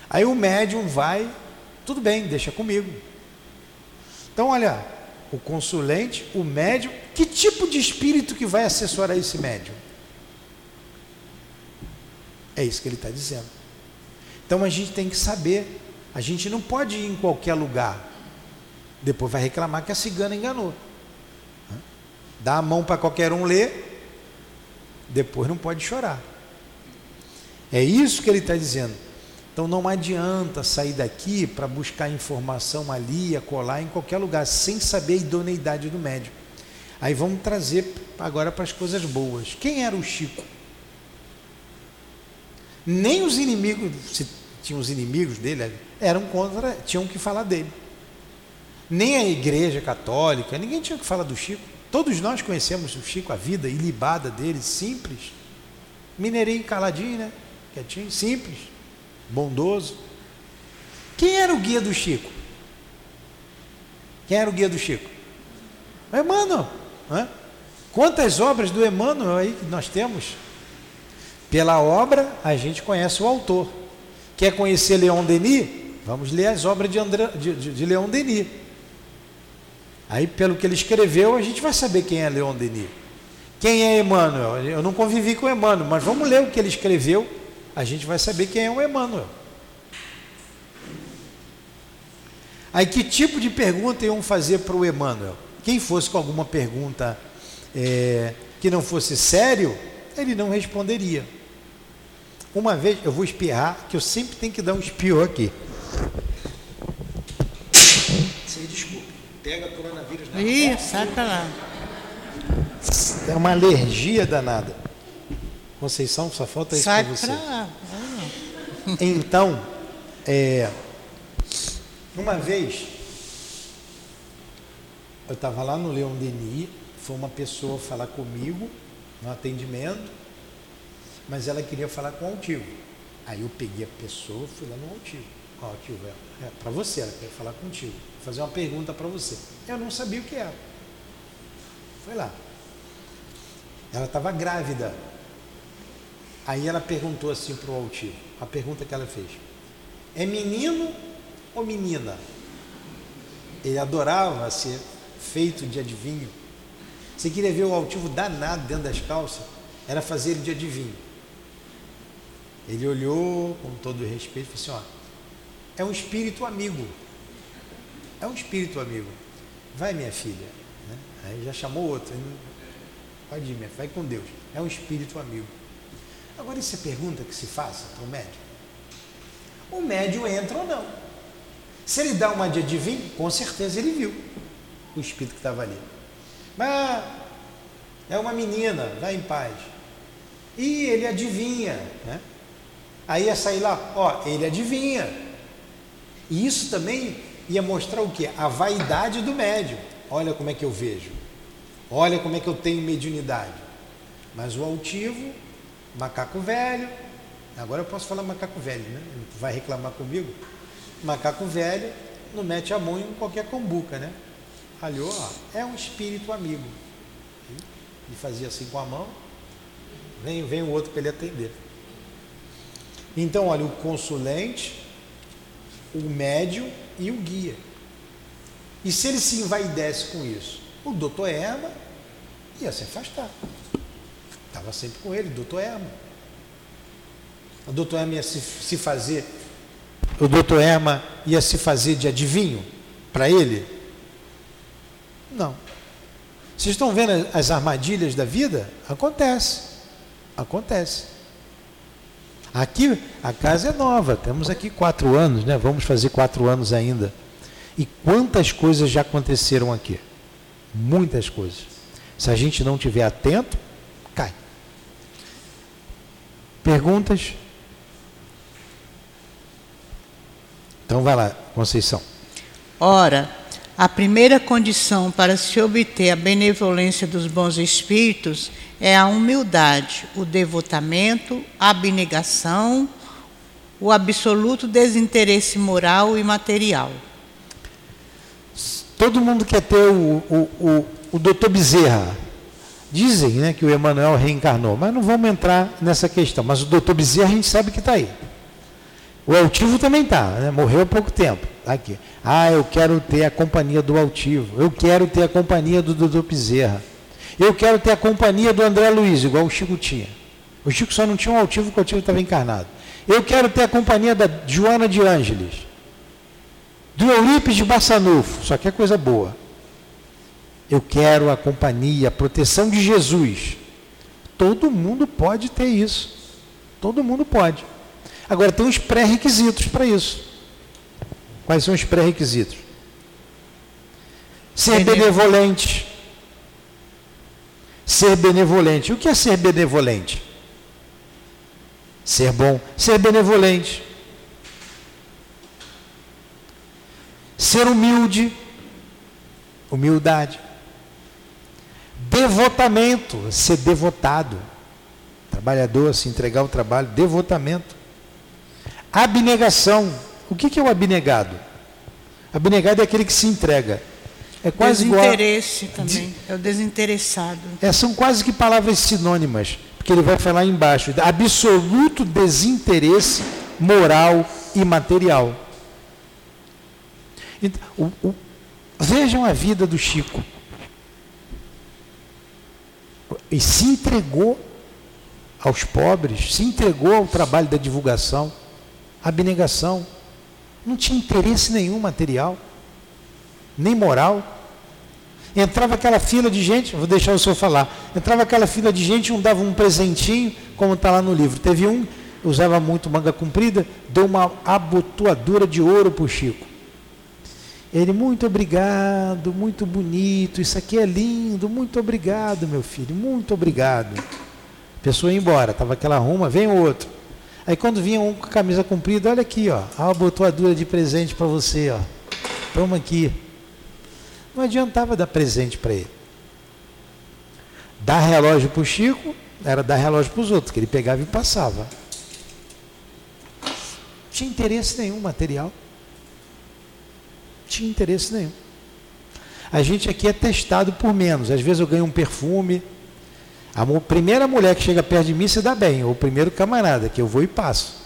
Speaker 1: Aí o médium vai, tudo bem, deixa comigo. Então, olha, o consulente, o médium, que tipo de espírito que vai assessorar esse médium? É isso que ele está dizendo. Então a gente tem que saber, a gente não pode ir em qualquer lugar. Depois vai reclamar que a cigana enganou. Dá a mão para qualquer um ler, depois não pode chorar. É isso que ele está dizendo. Então não adianta sair daqui para buscar informação ali, colar em qualquer lugar, sem saber a idoneidade do médico. Aí vamos trazer agora para as coisas boas. Quem era o Chico? Nem os inimigos, se tinham os inimigos dele, eram contra, tinham que falar dele. Nem a igreja católica, ninguém tinha que falar do Chico. Todos nós conhecemos o Chico, a vida ilibada dele, simples. Mineirinho caladinho, né? Quietinho, simples, bondoso. Quem era o guia do Chico? Quem era o guia do Chico? O Emmanuel. Né? Quantas obras do Emmanuel aí que nós temos? Pela obra, a gente conhece o autor. Quer conhecer Leon Denis? Vamos ler as obras de, André, de, de, de Leon Denis. Aí, pelo que ele escreveu, a gente vai saber quem é Leon Denis. Quem é Emmanuel? Eu não convivi com Emmanuel, mas vamos ler o que ele escreveu, a gente vai saber quem é o Emmanuel. Aí, que tipo de pergunta iam fazer para o Emmanuel? Quem fosse com alguma pergunta é, que não fosse sério, ele não responderia. Uma vez, eu vou espirrar, que eu sempre tenho que dar um espirro aqui. Você desculpe, pega coronavírus na
Speaker 2: Ih, saca lá.
Speaker 1: É uma alergia danada. Conceição, só falta isso para você. Pra... Então, é, uma vez, eu estava lá no Leão Denis, foi uma pessoa falar comigo no atendimento, mas ela queria falar com o altivo. Aí eu peguei a pessoa, fui lá no altivo. Ó, altivo, é, é para você, ela quer falar contigo, Vou fazer uma pergunta para você. Eu não sabia o que era. Foi lá. Ela estava grávida. Aí ela perguntou assim para o altivo, a pergunta que ela fez. É menino ou menina? Ele adorava ser feito de adivinho. Você queria ver o altivo danado dentro das calças? Era fazer ele de adivinho. Ele olhou com todo respeito e falou assim: ó, é um espírito amigo. É um espírito amigo. Vai, minha filha. Né? Aí já chamou outro. Pode ir, minha vai com Deus. É um espírito amigo. Agora, isso é pergunta que se faça para o médium. O médium entra ou não. Se ele dá uma de adivinho, com certeza ele viu o espírito que estava ali. Mas é uma menina, vai em paz. E ele adivinha, né? Aí ia sair lá, ó, ele adivinha. E isso também ia mostrar o que? A vaidade do médium. Olha como é que eu vejo. Olha como é que eu tenho mediunidade. Mas o altivo, macaco velho, agora eu posso falar macaco velho, né? Vai reclamar comigo? Macaco velho não mete a mão em qualquer combuca, né? Alhou, ó, é um espírito amigo. E fazia assim com a mão, vem, vem o outro para ele atender. Então, olha, o consulente, o médium e o guia. E se ele se envaidece com isso? O doutor Erma ia se afastar. Estava sempre com ele, doutor Erma. O doutor Erma ia se, se fazer. O doutor Erma ia se fazer de adivinho para ele? Não. Vocês estão vendo as armadilhas da vida? Acontece. Acontece. Aqui a casa é nova, temos aqui quatro anos, né? Vamos fazer quatro anos ainda. E quantas coisas já aconteceram aqui? Muitas coisas. Se a gente não tiver atento, cai. Perguntas? Então vai lá, Conceição.
Speaker 2: Ora, a primeira condição para se obter a benevolência dos bons espíritos é a humildade, o devotamento, a abnegação, o absoluto desinteresse moral e material.
Speaker 1: Todo mundo quer ter o, o, o, o doutor Bezerra. Dizem né, que o Emanuel reencarnou, mas não vamos entrar nessa questão. Mas o doutor Bezerra a gente sabe que está aí. O altivo também está, né? morreu há pouco tempo. Tá aqui. Ah, eu quero ter a companhia do altivo. Eu quero ter a companhia do doutor Bezerra. Eu quero ter a companhia do André Luiz, igual o Chico tinha. O Chico só não tinha um altivo porque o altivo estava encarnado. Eu quero ter a companhia da Joana de Ângeles, do Eurípides de Bassanufo, só que é coisa boa. Eu quero a companhia, a proteção de Jesus. Todo mundo pode ter isso. Todo mundo pode. Agora tem uns pré-requisitos para isso. Quais são os pré-requisitos? Ser benevolente Ser benevolente. O que é ser benevolente? Ser bom. Ser benevolente. Ser humilde. Humildade. Devotamento. Ser devotado. Trabalhador, se entregar o trabalho. Devotamento. Abnegação. O que é o abnegado? Abnegado é aquele que se entrega.
Speaker 2: É quase Desinteresse igual. também. De... É o desinteressado.
Speaker 1: É, são quase que palavras sinônimas, porque ele vai falar embaixo: absoluto desinteresse moral e material. Então, o, o, vejam a vida do Chico. E se entregou aos pobres, se entregou ao trabalho da divulgação, abnegação. Não tinha interesse nenhum material, nem moral. Entrava aquela fila de gente, vou deixar o senhor falar. Entrava aquela fila de gente, um dava um presentinho, como está lá no livro. Teve um, usava muito manga comprida, deu uma abotoadura de ouro para o Chico. Ele, muito obrigado, muito bonito, isso aqui é lindo, muito obrigado, meu filho, muito obrigado. A pessoa ia embora, estava aquela ruma, vem outro. Aí quando vinha um com camisa comprida, olha aqui, ó, a abotoadura de presente para você, ó. Toma aqui. Não adiantava dar presente para ele. Dar relógio para o Chico era dar relógio para os outros, que ele pegava e passava. Não tinha interesse nenhum material. Não tinha interesse nenhum. A gente aqui é testado por menos. Às vezes eu ganho um perfume. A primeira mulher que chega perto de mim se dá bem, ou o primeiro camarada, que eu vou e passo.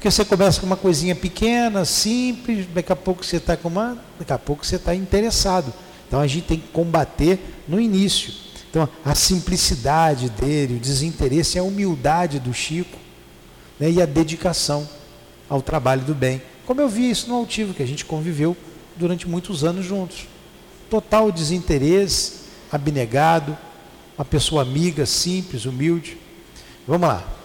Speaker 1: Porque você começa com uma coisinha pequena, simples, daqui a pouco você está com uma. Daqui a pouco você está interessado. Então a gente tem que combater no início. Então a simplicidade dele, o desinteresse, a humildade do Chico né, e a dedicação ao trabalho do bem. Como eu vi isso no Altivo, que a gente conviveu durante muitos anos juntos. Total desinteresse, abnegado, uma pessoa amiga, simples, humilde. Vamos lá.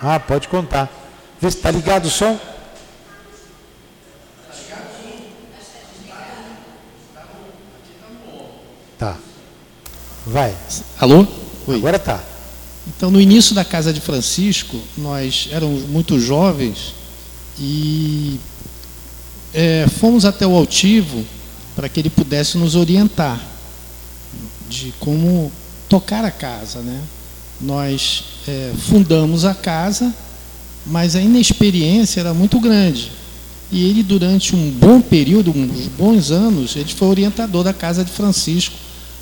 Speaker 1: Ah, pode contar. Vê se está ligado o som. Tá. Vai.
Speaker 3: Alô?
Speaker 1: Oi. Agora tá.
Speaker 3: Então, no início da casa de Francisco, nós éramos muito jovens e é, fomos até o altivo para que ele pudesse nos orientar de como tocar a casa, né? Nós é, fundamos a casa, mas a inexperiência era muito grande. E ele, durante um bom período, uns bons anos, ele foi orientador da casa de Francisco,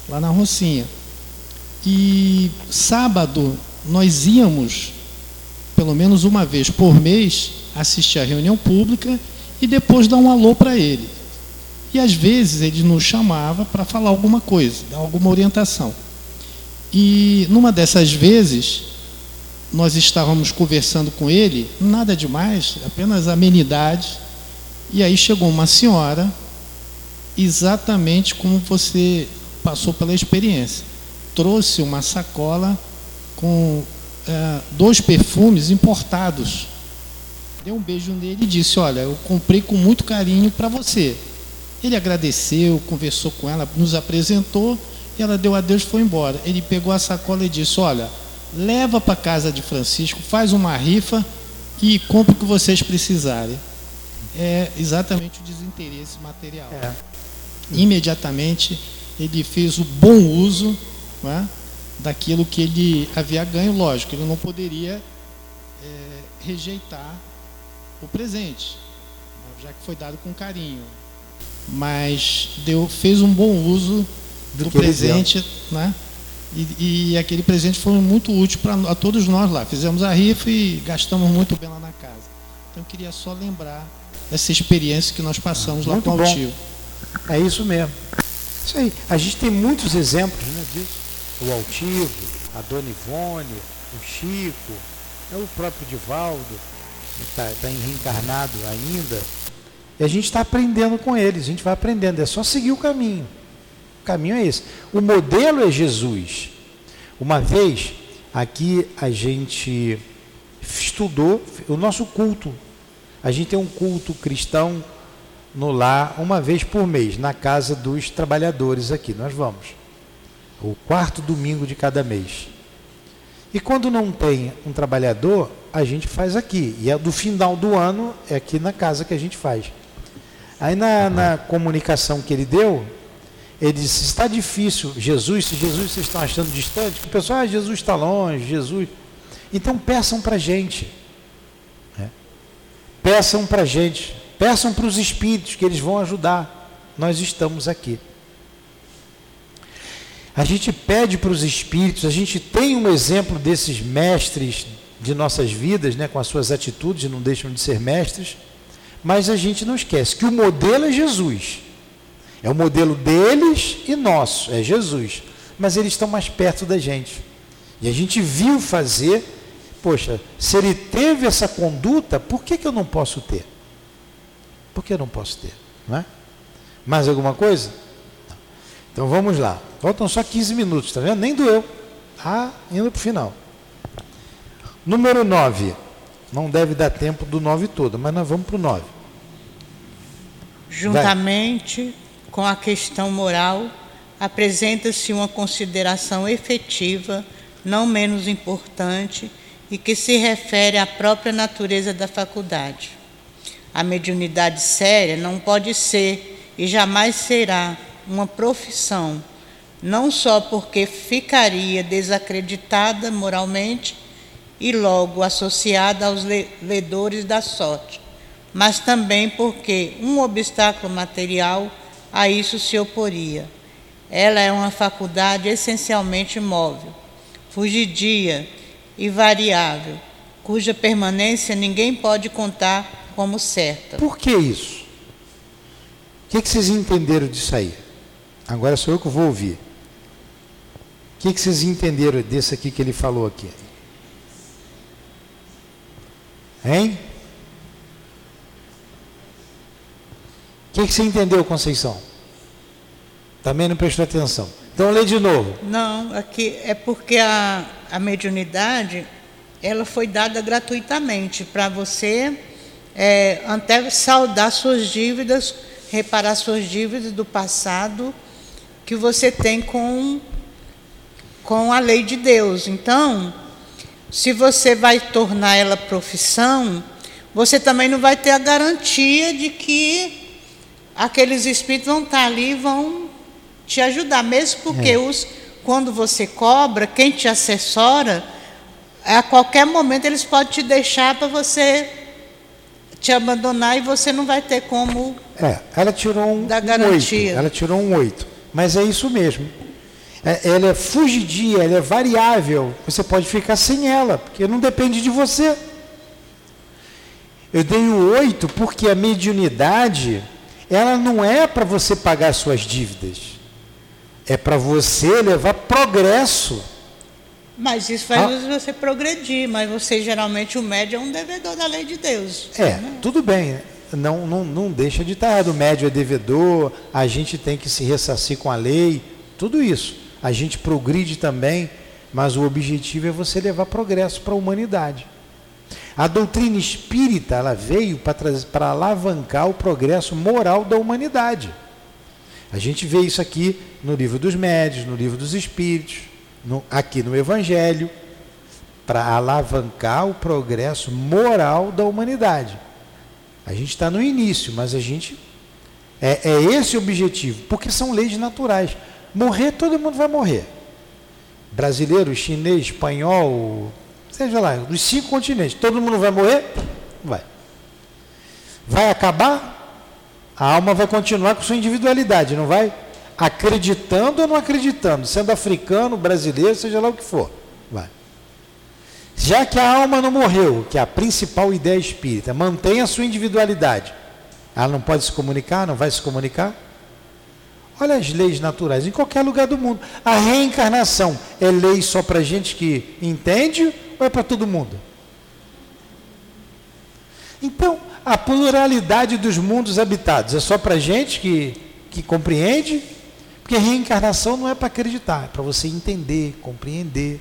Speaker 3: lá na Rocinha. E sábado nós íamos, pelo menos uma vez por mês, assistir a reunião pública e depois dar um alô para ele. E às vezes ele nos chamava para falar alguma coisa, dar alguma orientação. E numa dessas vezes, nós estávamos conversando com ele, nada demais, apenas amenidade. E aí chegou uma senhora, exatamente como você passou pela experiência. Trouxe uma sacola com é, dois perfumes importados. Deu um beijo nele e disse: Olha, eu comprei com muito carinho para você. Ele agradeceu, conversou com ela, nos apresentou ela deu adeus e foi embora. Ele pegou a sacola e disse: Olha, leva para casa de Francisco, faz uma rifa e compre o que vocês precisarem. É exatamente o desinteresse material. É. Imediatamente ele fez o bom uso é, daquilo que ele havia ganho. Lógico, ele não poderia é, rejeitar o presente, já que foi dado com carinho. Mas deu, fez um bom uso do, do presente, né? E, e, aquele presente foi muito útil para todos nós lá. Fizemos a rifa e gastamos muito bem lá na casa. Então eu queria só lembrar essa experiência que nós passamos lá com o Tio.
Speaker 1: É isso mesmo. Isso aí. A gente tem muitos exemplos né, disso. O Altivo, a Dona Ivone, o Chico, é o próprio Divaldo, que está tá reencarnado ainda. E a gente está aprendendo com eles, a gente vai aprendendo, é só seguir o caminho. O caminho é esse. O modelo é Jesus. Uma vez, aqui a gente estudou o nosso culto. A gente tem um culto cristão no lar uma vez por mês, na casa dos trabalhadores aqui. Nós vamos. O quarto domingo de cada mês. E quando não tem um trabalhador, a gente faz aqui. E é do final do ano, é aqui na casa que a gente faz. Aí na, na comunicação que ele deu, ele disse, está difícil, Jesus, se Jesus vocês estão achando distante, o pessoal, ah, Jesus está longe, Jesus. Então peçam para a gente. Né? Peçam para a gente. Peçam para os espíritos que eles vão ajudar. Nós estamos aqui. A gente pede para os espíritos, a gente tem um exemplo desses mestres de nossas vidas, né, com as suas atitudes, não deixam de ser mestres. Mas a gente não esquece que o modelo é Jesus. É o modelo deles e nosso, é Jesus. Mas eles estão mais perto da gente. E a gente viu fazer, poxa, se ele teve essa conduta, por que, que eu não posso ter? Por que eu não posso ter? Não é? Mais alguma coisa? Então vamos lá. Faltam só 15 minutos, tá vendo? Nem doeu. Ah, indo para o final. Número 9. Não deve dar tempo do 9 todo, mas nós vamos para o 9
Speaker 2: Juntamente Vai. Com a questão moral, apresenta-se uma consideração efetiva, não menos importante, e que se refere à própria natureza da faculdade. A mediunidade séria não pode ser e jamais será uma profissão, não só porque ficaria desacreditada moralmente e logo associada aos ledores da sorte, mas também porque um obstáculo material a isso se oporia. Ela é uma faculdade essencialmente móvel, fugidia e variável, cuja permanência ninguém pode contar como certa.
Speaker 1: Por que isso? O que, que vocês entenderam disso aí? Agora sou eu que vou ouvir. O que, que vocês entenderam desse aqui que ele falou aqui? Hein? Que, que você entendeu, Conceição? Também não prestou atenção. Então lê de novo.
Speaker 2: Não, aqui é porque a, a mediunidade ela foi dada gratuitamente para você é, até saldar suas dívidas, reparar suas dívidas do passado que você tem com, com a lei de Deus. Então, se você vai tornar ela profissão, você também não vai ter a garantia de que aqueles espíritos vão estar ali e vão te ajudar, mesmo porque é. os, quando você cobra, quem te assessora, a qualquer momento eles podem te deixar para você te abandonar e você não vai ter como
Speaker 1: é, ela tirou um, dar garantia. Um ela tirou um 8. Mas é isso mesmo. É, ela é fugidia, ela é variável. Você pode ficar sem ela, porque não depende de você. Eu dei o 8 porque a mediunidade, ela não é para você pagar suas dívidas. É para você levar progresso.
Speaker 2: Mas isso faz ah. você progredir, mas você geralmente o médio é um devedor da lei de Deus.
Speaker 1: É, né? tudo bem. Não, não, não deixa de estar errado. O médio é devedor, a gente tem que se ressarcir com a lei, tudo isso. A gente progride também, mas o objetivo é você levar progresso para a humanidade. A doutrina espírita ela veio para alavancar o progresso moral da humanidade. A gente vê isso aqui no livro dos médios, no livro dos espíritos, no, aqui no Evangelho, para alavancar o progresso moral da humanidade. A gente está no início, mas a gente. É, é esse o objetivo, porque são leis naturais. Morrer, todo mundo vai morrer. Brasileiro, chinês, espanhol, seja lá, dos cinco continentes, todo mundo vai morrer? Vai. Vai acabar? A alma vai continuar com sua individualidade, não vai? Acreditando ou não acreditando, sendo africano, brasileiro, seja lá o que for. Vai. Já que a alma não morreu, que é a principal ideia espírita, mantém a sua individualidade. Ela não pode se comunicar, não vai se comunicar? Olha as leis naturais, em qualquer lugar do mundo. A reencarnação é lei só para gente que entende ou é para todo mundo? Então, a pluralidade dos mundos habitados. É só para gente que, que compreende, porque reencarnação não é para acreditar, é para você entender, compreender.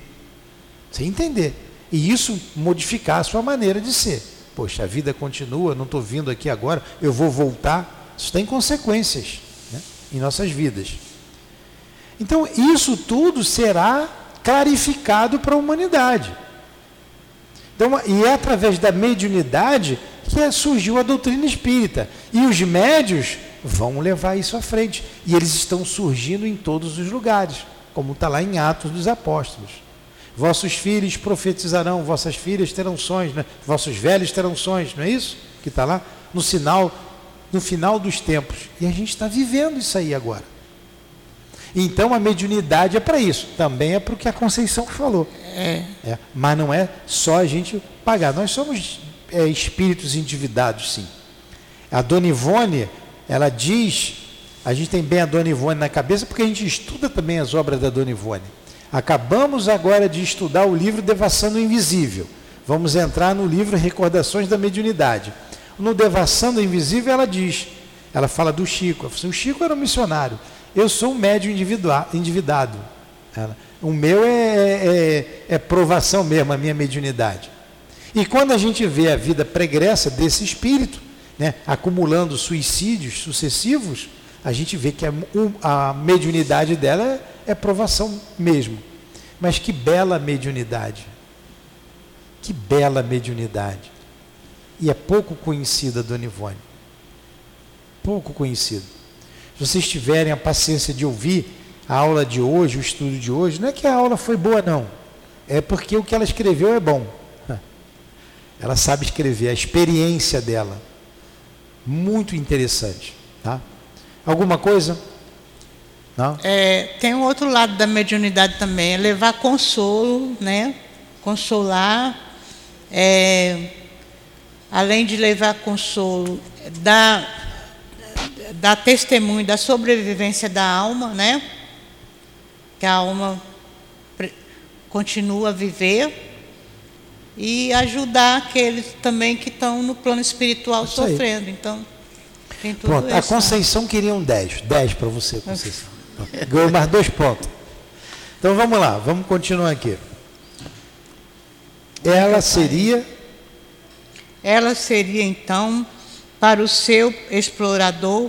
Speaker 1: Você entender. E isso modificar a sua maneira de ser. Poxa, a vida continua, não estou vindo aqui agora, eu vou voltar. Isso tem consequências né, em nossas vidas. Então, isso tudo será clarificado para a humanidade. Então, e é através da mediunidade que surgiu a doutrina espírita. E os médios vão levar isso à frente. E eles estão surgindo em todos os lugares, como está lá em Atos dos Apóstolos. Vossos filhos profetizarão, vossas filhas terão sonhos, né? vossos velhos terão sonhos, não é isso? Que está lá no sinal, no final dos tempos. E a gente está vivendo isso aí agora. Então a mediunidade é para isso, também é para o que a Conceição falou. É. é. Mas não é só a gente pagar. Nós somos é, espíritos endividados, sim. A Dona Ivone, ela diz, a gente tem bem a Dona Ivone na cabeça, porque a gente estuda também as obras da Dona Ivone. Acabamos agora de estudar o livro Devassando o Invisível. Vamos entrar no livro Recordações da Mediunidade. No Devassando o Invisível, ela diz, ela fala do Chico. Assim, o Chico era um missionário. Eu sou um médium endividado. O meu é, é, é, provação mesmo, a minha mediunidade. E quando a gente vê a vida pregressa desse espírito, né, acumulando suicídios sucessivos, a gente vê que a, a mediunidade dela é, é provação mesmo. Mas que bela mediunidade. Que bela mediunidade. e é pouco conhecida, Dona Ivone. Pouco conhecida. Se vocês tiverem a paciência de ouvir a aula de hoje, o estudo de hoje, não é que a aula foi boa, não. É porque o que ela escreveu é bom. Ela sabe escrever, a experiência dela. Muito interessante. Tá? Alguma coisa? Não?
Speaker 2: É, tem um outro lado da mediunidade também, é levar consolo, né? Consolar, é, além de levar consolo, dar, dar testemunho da sobrevivência da alma, né? Que a alma continua a viver e ajudar aqueles também que estão no plano espiritual Isso sofrendo. Aí. Então, tem tudo
Speaker 1: Pronto,
Speaker 2: isso.
Speaker 1: A Conceição queria um 10. 10 para você, Conceição. Ganhou mais dois pontos. Então vamos lá, vamos continuar aqui. Ela seria.
Speaker 2: Ela seria então, para o seu explorador,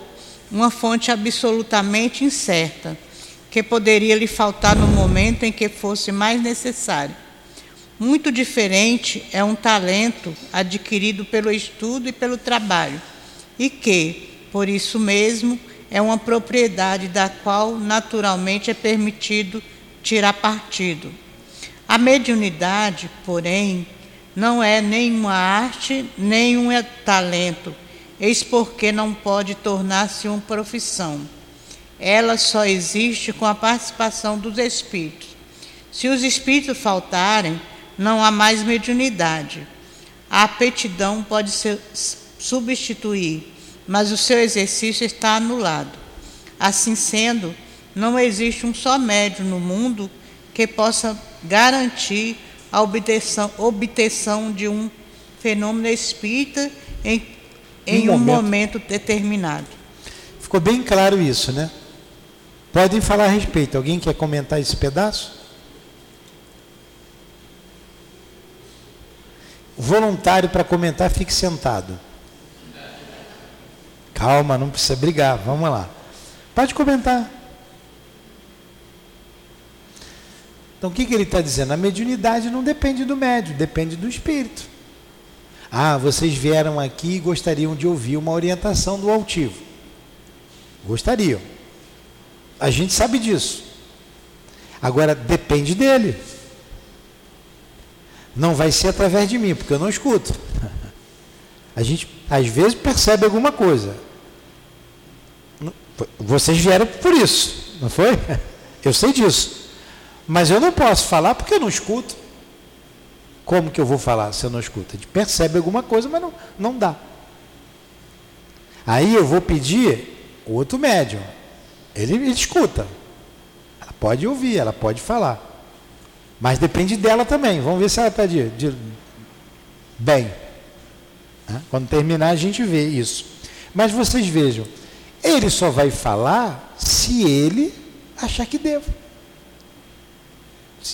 Speaker 2: uma fonte absolutamente incerta, que poderia lhe faltar no momento em que fosse mais necessário. Muito diferente é um talento adquirido pelo estudo e pelo trabalho, e que, por isso mesmo, é uma propriedade da qual naturalmente é permitido tirar partido. A mediunidade, porém, não é nenhuma arte, nem um talento, eis porque não pode tornar-se uma profissão. Ela só existe com a participação dos espíritos. Se os espíritos faltarem, não há mais mediunidade. A aptidão pode ser substituir mas o seu exercício está anulado. Assim sendo, não existe um só médium no mundo que possa garantir a obtenção, obtenção de um fenômeno espírita em, em um, momento. momento determinado.
Speaker 1: Ficou bem claro isso, né? Podem falar a respeito. Alguém quer comentar esse pedaço? Voluntário para comentar, fique sentado. Calma, não precisa brigar, vamos lá. Pode comentar. Então o que, que ele está dizendo? A mediunidade não depende do médium, depende do espírito. Ah, vocês vieram aqui e gostariam de ouvir uma orientação do altivo. Gostariam. A gente sabe disso. Agora depende dele. Não vai ser através de mim, porque eu não escuto. A gente às vezes percebe alguma coisa. Vocês vieram por isso, não foi? Eu sei disso. Mas eu não posso falar porque eu não escuto. Como que eu vou falar se eu não escuto? A gente percebe alguma coisa, mas não, não dá. Aí eu vou pedir outro médium. Ele, ele escuta. Ela pode ouvir, ela pode falar. Mas depende dela também. Vamos ver se ela está de, de, bem. Quando terminar, a gente vê isso. Mas vocês vejam, ele só vai falar se ele achar que devo.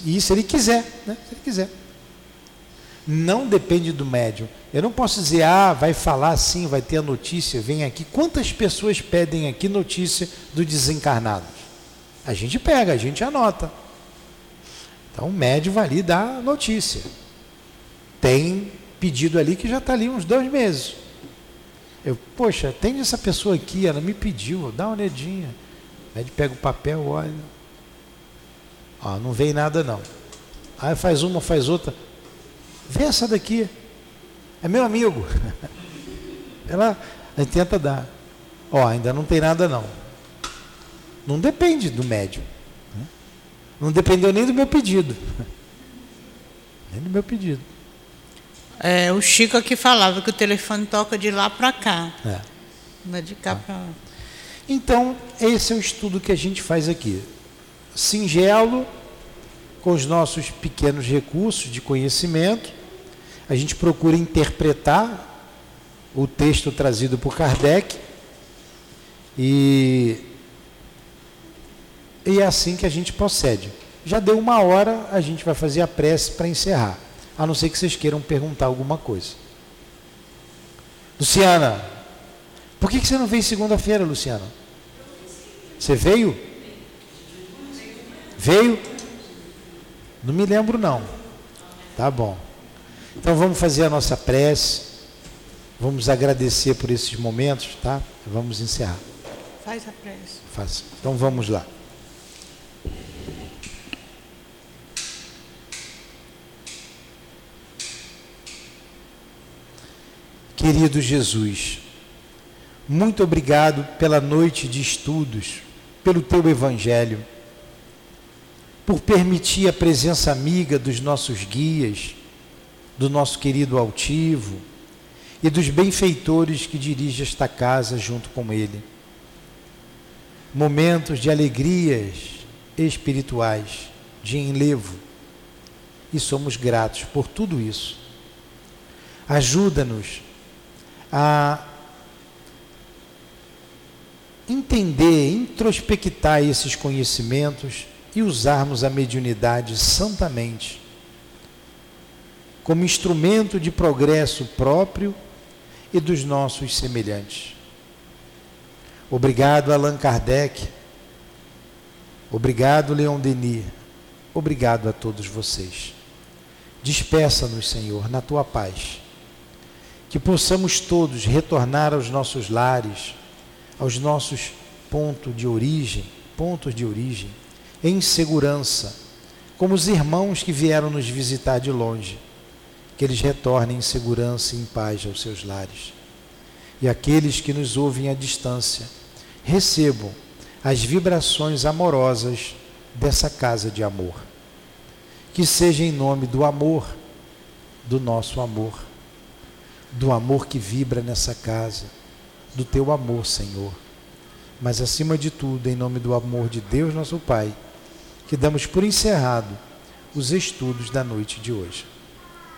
Speaker 1: E se ele quiser, né? Se ele quiser. Não depende do médium. Eu não posso dizer, ah, vai falar sim, vai ter a notícia, vem aqui. Quantas pessoas pedem aqui notícia do desencarnado? A gente pega, a gente anota. Então o médium vai ali dar notícia. Tem pedido ali que já está ali uns dois meses. Eu, poxa, tem essa pessoa aqui, ela me pediu, dá uma olhadinha. Aí ele pega o papel, olha. Ó, não vem nada não. Aí faz uma, faz outra. Vê essa daqui. É meu amigo. Ela tenta dar. Ó, ainda não tem nada não. Não depende do médium. Né? Não dependeu nem do meu pedido. Nem do meu pedido.
Speaker 2: É, o Chico aqui falava que o telefone toca de lá para cá. É. Não é de cá ah. para lá.
Speaker 1: Então, esse é o estudo que a gente faz aqui. Singelo, com os nossos pequenos recursos de conhecimento, a gente procura interpretar o texto trazido por Kardec e, e é assim que a gente procede. Já deu uma hora, a gente vai fazer a prece para encerrar a não ser que vocês queiram perguntar alguma coisa. Luciana, por que você não veio segunda-feira, Luciana? Você veio? Veio? Não me lembro não. Tá bom. Então vamos fazer a nossa prece. Vamos agradecer por esses momentos, tá? Vamos encerrar.
Speaker 2: Faz a prece.
Speaker 1: Faça. Então vamos lá. Querido Jesus, muito obrigado pela noite de estudos, pelo teu evangelho, por permitir a presença amiga dos nossos guias, do nosso querido altivo e dos benfeitores que dirigem esta casa junto com ele. Momentos de alegrias espirituais, de enlevo, e somos gratos por tudo isso. Ajuda-nos a entender, introspectar esses conhecimentos e usarmos a mediunidade santamente como instrumento de progresso próprio e dos nossos semelhantes. Obrigado, Allan Kardec. Obrigado, Leon Denis. Obrigado a todos vocês. Despeça-nos, Senhor, na tua paz que possamos todos retornar aos nossos lares, aos nossos pontos de origem, pontos de origem, em segurança, como os irmãos que vieram nos visitar de longe, que eles retornem em segurança e em paz aos seus lares. E aqueles que nos ouvem à distância, recebam as vibrações amorosas dessa casa de amor. Que seja em nome do amor, do nosso amor do amor que vibra nessa casa, do teu amor, Senhor. Mas acima de tudo, em nome do amor de Deus, nosso Pai, que damos por encerrado os estudos da noite de hoje.